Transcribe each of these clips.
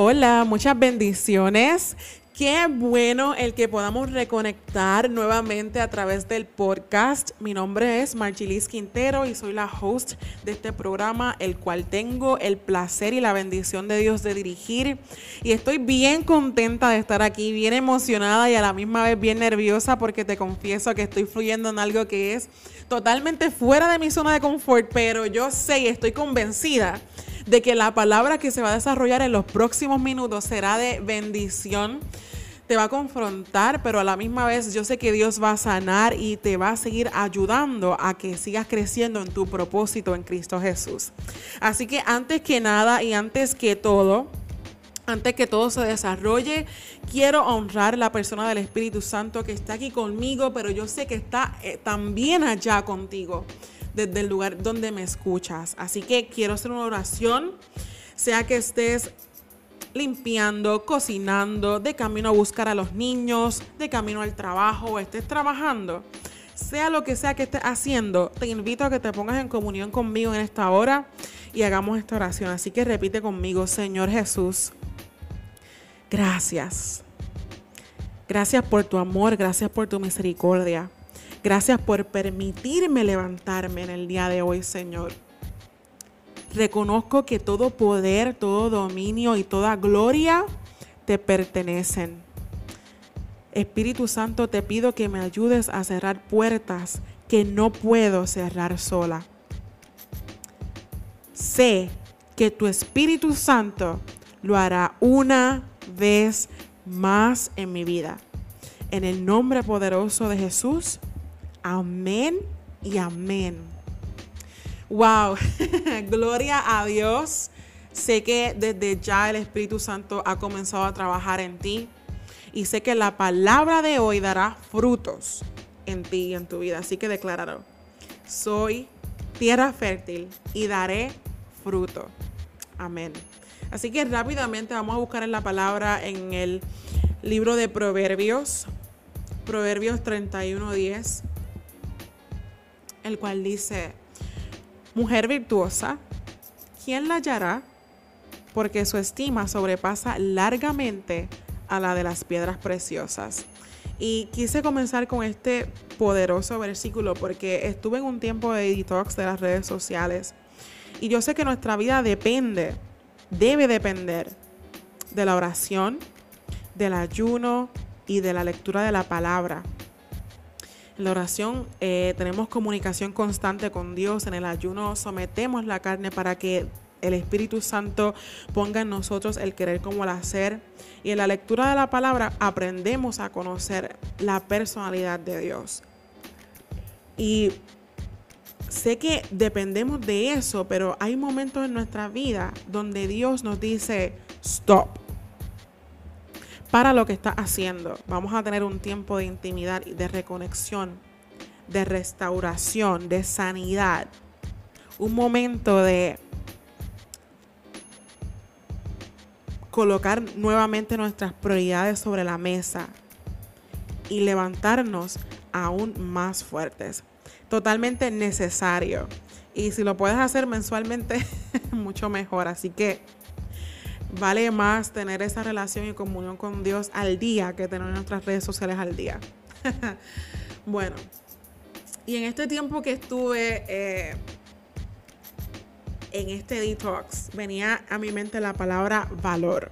Hola, muchas bendiciones. Qué bueno el que podamos reconectar nuevamente a través del podcast. Mi nombre es Marchilis Quintero y soy la host de este programa, el cual tengo el placer y la bendición de Dios de dirigir. Y estoy bien contenta de estar aquí, bien emocionada y a la misma vez bien nerviosa porque te confieso que estoy fluyendo en algo que es totalmente fuera de mi zona de confort, pero yo sé y estoy convencida de que la palabra que se va a desarrollar en los próximos minutos será de bendición te va a confrontar, pero a la misma vez yo sé que Dios va a sanar y te va a seguir ayudando a que sigas creciendo en tu propósito en Cristo Jesús. Así que antes que nada y antes que todo, antes que todo se desarrolle, quiero honrar la persona del Espíritu Santo que está aquí conmigo, pero yo sé que está eh, también allá contigo, desde el lugar donde me escuchas. Así que quiero hacer una oración, sea que estés limpiando, cocinando, de camino a buscar a los niños, de camino al trabajo o estés trabajando. Sea lo que sea que estés haciendo, te invito a que te pongas en comunión conmigo en esta hora y hagamos esta oración. Así que repite conmigo, Señor Jesús, gracias. Gracias por tu amor, gracias por tu misericordia. Gracias por permitirme levantarme en el día de hoy, Señor. Reconozco que todo poder, todo dominio y toda gloria te pertenecen. Espíritu Santo, te pido que me ayudes a cerrar puertas que no puedo cerrar sola. Sé que tu Espíritu Santo lo hará una vez más en mi vida. En el nombre poderoso de Jesús. Amén y amén. Wow, gloria a Dios. Sé que desde ya el Espíritu Santo ha comenzado a trabajar en ti y sé que la palabra de hoy dará frutos en ti y en tu vida. Así que decláralo. Soy tierra fértil y daré fruto. Amén. Así que rápidamente vamos a buscar en la palabra en el libro de Proverbios, Proverbios 31:10, el cual dice, Mujer virtuosa, ¿quién la hallará? Porque su estima sobrepasa largamente a la de las piedras preciosas. Y quise comenzar con este poderoso versículo porque estuve en un tiempo de detox de las redes sociales. Y yo sé que nuestra vida depende, debe depender de la oración, del ayuno y de la lectura de la palabra. La oración eh, tenemos comunicación constante con Dios. En el ayuno sometemos la carne para que el Espíritu Santo ponga en nosotros el querer como el hacer. Y en la lectura de la palabra aprendemos a conocer la personalidad de Dios. Y sé que dependemos de eso, pero hay momentos en nuestra vida donde Dios nos dice, stop para lo que estás haciendo. Vamos a tener un tiempo de intimidad y de reconexión, de restauración, de sanidad. Un momento de colocar nuevamente nuestras prioridades sobre la mesa y levantarnos aún más fuertes. Totalmente necesario. Y si lo puedes hacer mensualmente, mucho mejor. Así que vale más tener esa relación y comunión con Dios al día que tener nuestras redes sociales al día. bueno, y en este tiempo que estuve eh, en este detox, venía a mi mente la palabra valor.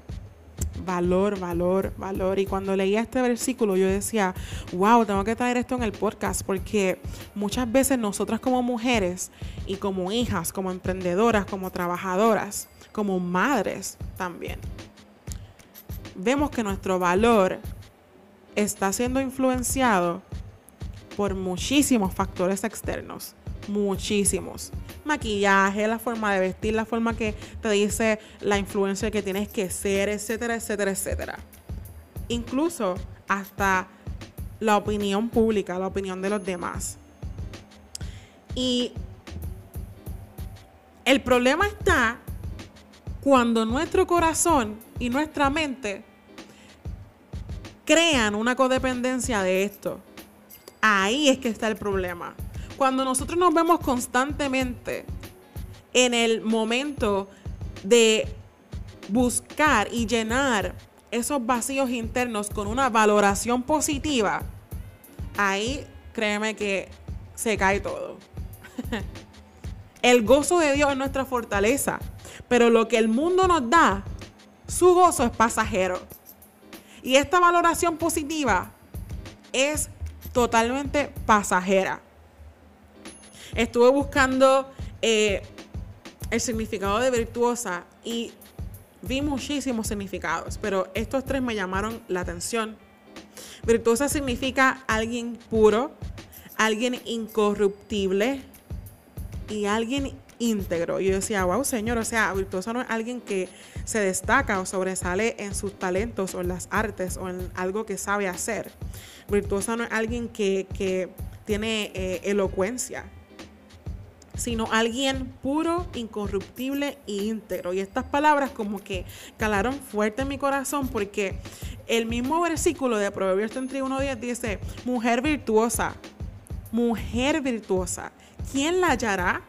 Valor, valor, valor. Y cuando leía este versículo, yo decía, wow, tengo que traer esto en el podcast, porque muchas veces nosotras como mujeres y como hijas, como emprendedoras, como trabajadoras, como madres también. Vemos que nuestro valor está siendo influenciado por muchísimos factores externos, muchísimos. Maquillaje, la forma de vestir, la forma que te dice la influencia que tienes que ser, etcétera, etcétera, etcétera. Incluso hasta la opinión pública, la opinión de los demás. Y el problema está cuando nuestro corazón y nuestra mente crean una codependencia de esto. Ahí es que está el problema. Cuando nosotros nos vemos constantemente en el momento de buscar y llenar esos vacíos internos con una valoración positiva, ahí créeme que se cae todo. el gozo de Dios es nuestra fortaleza, pero lo que el mundo nos da, su gozo es pasajero. Y esta valoración positiva es totalmente pasajera. Estuve buscando eh, el significado de virtuosa y vi muchísimos significados, pero estos tres me llamaron la atención. Virtuosa significa alguien puro, alguien incorruptible y alguien íntegro. Yo decía, wow, Señor, o sea, virtuosa no es alguien que se destaca o sobresale en sus talentos o en las artes o en algo que sabe hacer. Virtuosa no es alguien que, tiene eh, elocuencia sino alguien puro, incorruptible e íntegro. Y estas palabras como que calaron fuerte en mi corazón porque el mismo versículo de Proverbios 31.10 dice, mujer virtuosa, mujer virtuosa, ¿quién la hallará?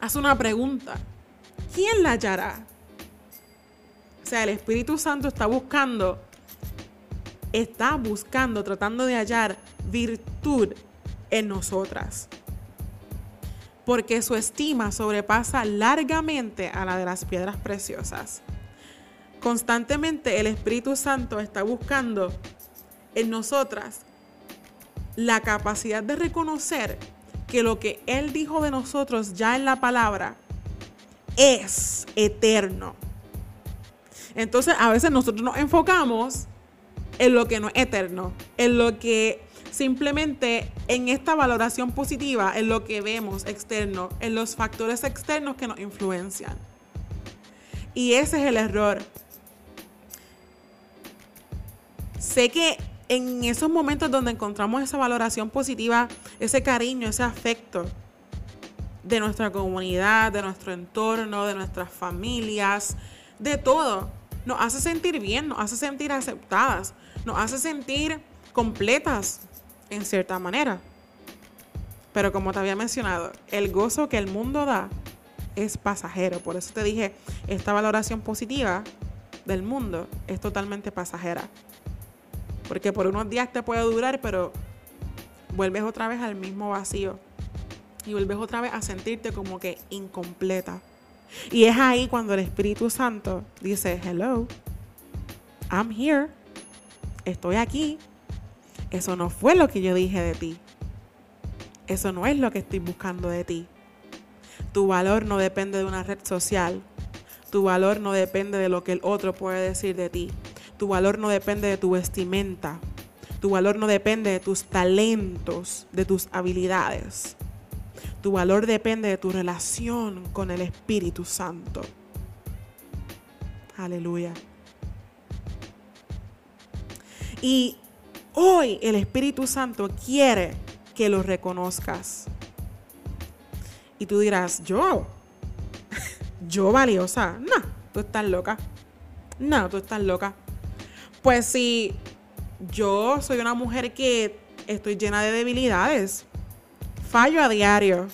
Haz una pregunta, ¿quién la hallará? O sea, el Espíritu Santo está buscando, está buscando, tratando de hallar virtud en nosotras. Porque su estima sobrepasa largamente a la de las piedras preciosas. Constantemente el Espíritu Santo está buscando en nosotras la capacidad de reconocer que lo que Él dijo de nosotros ya en la palabra es eterno. Entonces a veces nosotros nos enfocamos en lo que no es eterno, en lo que simplemente en esta valoración positiva, en lo que vemos externo, en los factores externos que nos influencian. Y ese es el error. Sé que en esos momentos donde encontramos esa valoración positiva, ese cariño, ese afecto de nuestra comunidad, de nuestro entorno, de nuestras familias, de todo, nos hace sentir bien, nos hace sentir aceptadas, nos hace sentir completas, en cierta manera. Pero como te había mencionado, el gozo que el mundo da es pasajero. Por eso te dije, esta valoración positiva del mundo es totalmente pasajera. Porque por unos días te puede durar, pero vuelves otra vez al mismo vacío. Y vuelves otra vez a sentirte como que incompleta. Y es ahí cuando el Espíritu Santo dice, hello, I'm here, estoy aquí, eso no fue lo que yo dije de ti. Eso no es lo que estoy buscando de ti. Tu valor no depende de una red social. Tu valor no depende de lo que el otro puede decir de ti. Tu valor no depende de tu vestimenta. Tu valor no depende de tus talentos, de tus habilidades. Tu valor depende de tu relación con el Espíritu Santo. Aleluya. Y Hoy el Espíritu Santo quiere que lo reconozcas. Y tú dirás, yo, yo valiosa. No, tú estás loca. No, tú estás loca. Pues si yo soy una mujer que estoy llena de debilidades, fallo a diario.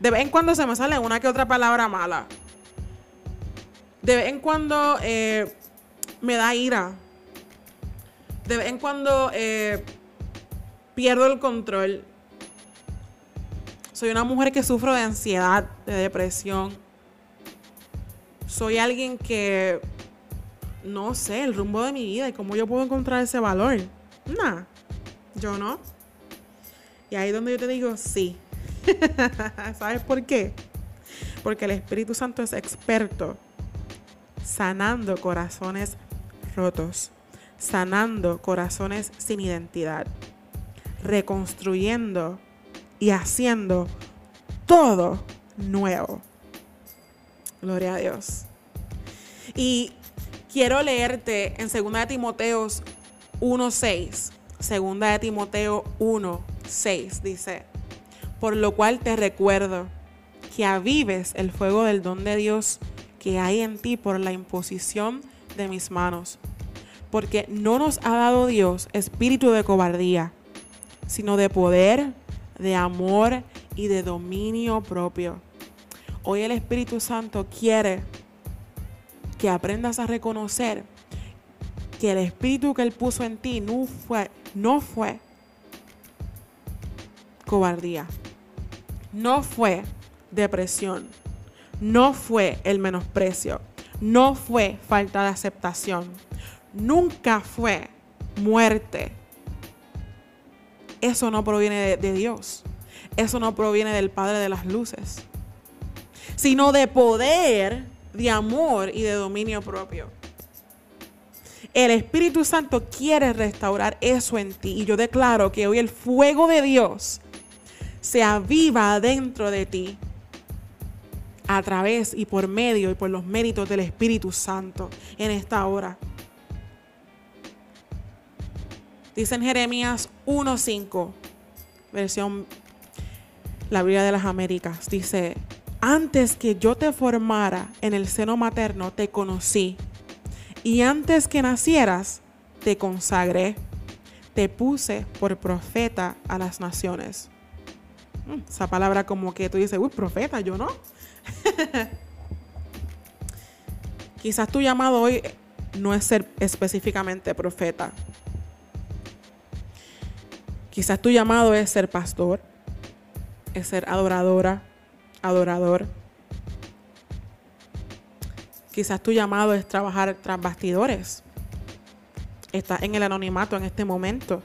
De vez en cuando se me sale una que otra palabra mala. De vez en cuando eh, me da ira de vez en cuando eh, pierdo el control. Soy una mujer que sufro de ansiedad, de depresión. Soy alguien que no sé el rumbo de mi vida y cómo yo puedo encontrar ese valor. Nada, yo no. Y ahí es donde yo te digo, sí. ¿Sabes por qué? Porque el Espíritu Santo es experto sanando corazones rotos sanando corazones sin identidad, reconstruyendo y haciendo todo nuevo. Gloria a Dios. Y quiero leerte en 2 de Timoteo 1.6. 2 de Timoteo 1.6 dice, por lo cual te recuerdo que avives el fuego del don de Dios que hay en ti por la imposición de mis manos porque no nos ha dado Dios espíritu de cobardía, sino de poder, de amor y de dominio propio. Hoy el Espíritu Santo quiere que aprendas a reconocer que el espíritu que Él puso en ti no fue, no fue cobardía, no fue depresión, no fue el menosprecio, no fue falta de aceptación, nunca fue muerte. Eso no proviene de, Dios. Eso no proviene del Padre de las Luces, sino de poder, de amor y de dominio propio. El Espíritu Santo quiere restaurar eso en ti. Y yo declaro que hoy el fuego de Dios se aviva dentro de ti a través y por medio y por los méritos del Espíritu Santo en esta hora. Dice en Jeremías 1.5, versión la Biblia de las Américas, dice, antes que yo te formara en el seno materno, te conocí. Y antes que nacieras, te consagré. Te puse por profeta a las naciones. Mm, esa palabra como que tú dices, uy, profeta, yo no. Quizás tu llamado hoy no es ser específicamente profeta. Quizás tu llamado es ser pastor, es ser adoradora, adorador. Quizás tu llamado es trabajar tras bastidores. Estás en el anonimato en este momento.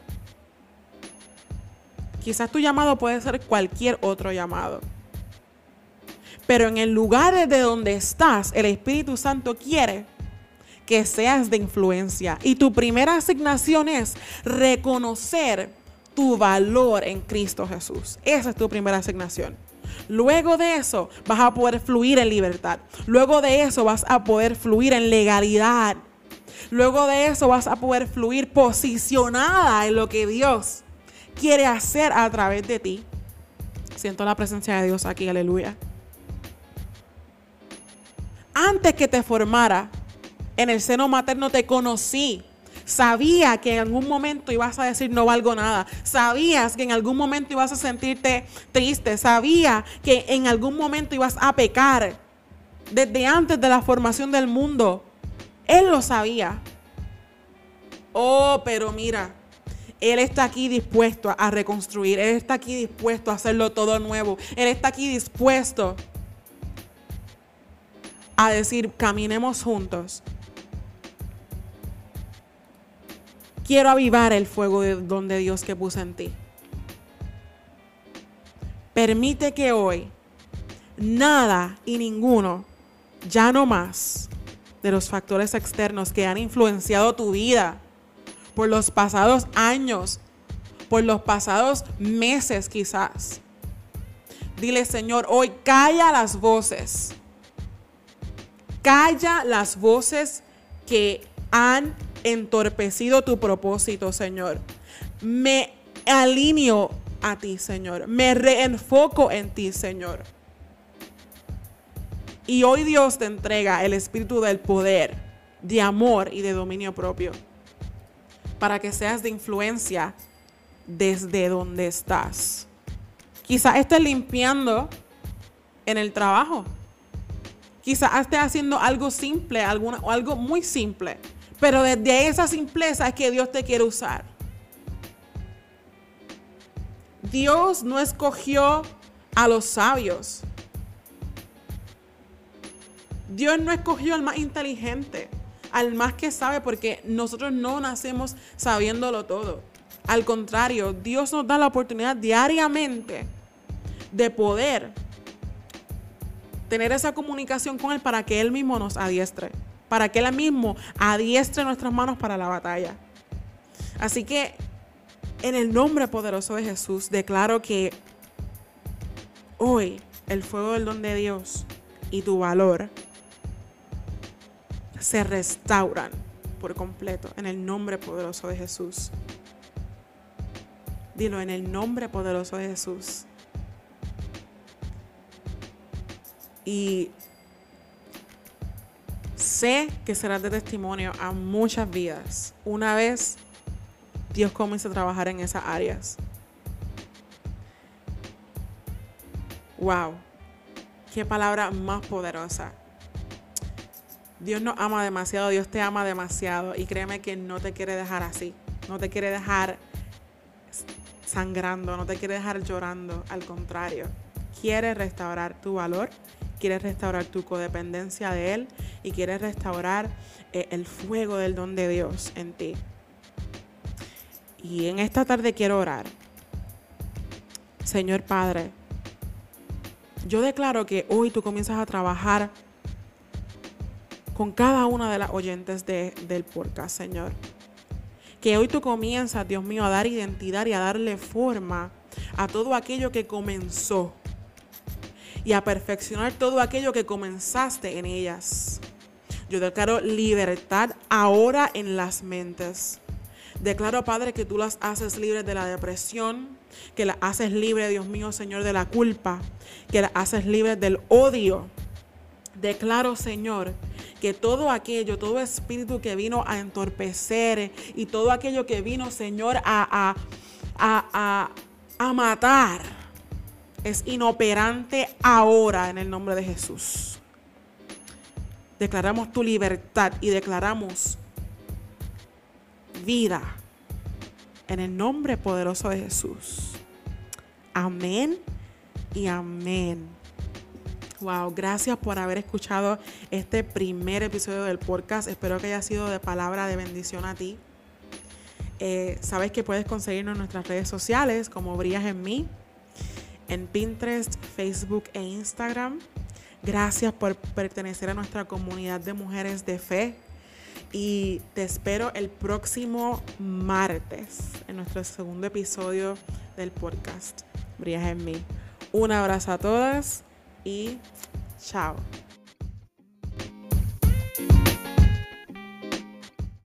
Quizás tu llamado puede ser cualquier otro llamado. Pero en el lugar de donde estás, el Espíritu Santo quiere que seas de influencia. Y tu primera asignación es reconocer tu valor en Cristo Jesús. Esa es tu primera asignación. Luego de eso vas a poder fluir en libertad. Luego de eso vas a poder fluir en legalidad. Luego de eso vas a poder fluir posicionada en lo que Dios quiere hacer a través de ti. Siento la presencia de Dios aquí, aleluya. Antes que te formara en el seno materno te conocí Sabía que en algún momento ibas a decir no valgo nada. Sabías que en algún momento ibas a sentirte triste. Sabía que en algún momento ibas a pecar. Desde antes de la formación del mundo. Él lo sabía. Oh, pero mira, Él está aquí dispuesto a reconstruir. Él está aquí dispuesto a hacerlo todo nuevo. Él está aquí dispuesto a decir, caminemos juntos. Quiero avivar el fuego de donde Dios que puso en ti. Permite que hoy nada y ninguno, ya no más, de los factores externos que han influenciado tu vida por los pasados años, por los pasados meses quizás. Dile, Señor, hoy calla las voces. Calla las voces que han entorpecido tu propósito, Señor. Me alineo a ti, Señor. Me reenfoco en ti, Señor. Y hoy Dios te entrega el espíritu del poder, de amor y de dominio propio. Para que seas de influencia desde donde estás. Quizás estés limpiando en el trabajo. Quizás estés haciendo algo simple, alguna, o algo muy simple. Pero desde esa simpleza es que Dios te quiere usar. Dios no escogió a los sabios. Dios no escogió al más inteligente, al más que sabe, porque nosotros no nacemos sabiéndolo todo. Al contrario, Dios nos da la oportunidad diariamente de poder tener esa comunicación con Él para que Él mismo nos adiestre para que Él mismo adiestre nuestras manos para la batalla. Así que en el nombre poderoso de Jesús declaro que hoy el fuego del don de Dios y tu valor se restauran por completo en el nombre poderoso de Jesús. Dilo en el nombre poderoso de Jesús. Y sé que serás de testimonio a muchas vidas una vez Dios comience a trabajar en esas áreas. Wow, qué palabra más poderosa. Dios nos ama demasiado, Dios te ama demasiado y créeme que no te quiere dejar así, no te quiere dejar sangrando, no te quiere dejar llorando, al contrario, quiere restaurar tu valor, quiere restaurar tu codependencia de Él y quiere restaurar eh, el fuego del don de Dios en ti. Y en esta tarde quiero orar. Señor Padre, yo declaro que hoy tú comienzas a trabajar con cada una de las oyentes del podcast, Señor. Que hoy tú comienzas, Dios mío, a dar identidad y a darle forma a todo aquello que comenzó y a perfeccionar todo aquello que comenzaste en ellas. Yo declaro libertad ahora en las mentes. Declaro, Padre, que tú las haces libres de la depresión, que las haces libres, Dios mío, Señor, de la culpa, que las haces libres del odio. Declaro, Señor, que todo aquello, todo espíritu que vino a entorpecer y todo aquello que vino, Señor, a, a, a, matar, es inoperante ahora en el nombre de Jesús. Declaramos tu libertad y declaramos vida en el nombre poderoso de Jesús. Amén y amén. Wow, gracias por haber escuchado este primer episodio del podcast. Espero que haya sido de palabra de bendición a ti. Eh, sabes que puedes conseguirnos en nuestras redes sociales como Brillas en mí, en Pinterest, Facebook e Instagram. Gracias por pertenecer a nuestra comunidad de mujeres de fe. Y te espero el próximo martes en nuestro segundo episodio del podcast Brillas en mí. Un abrazo a todas y chao.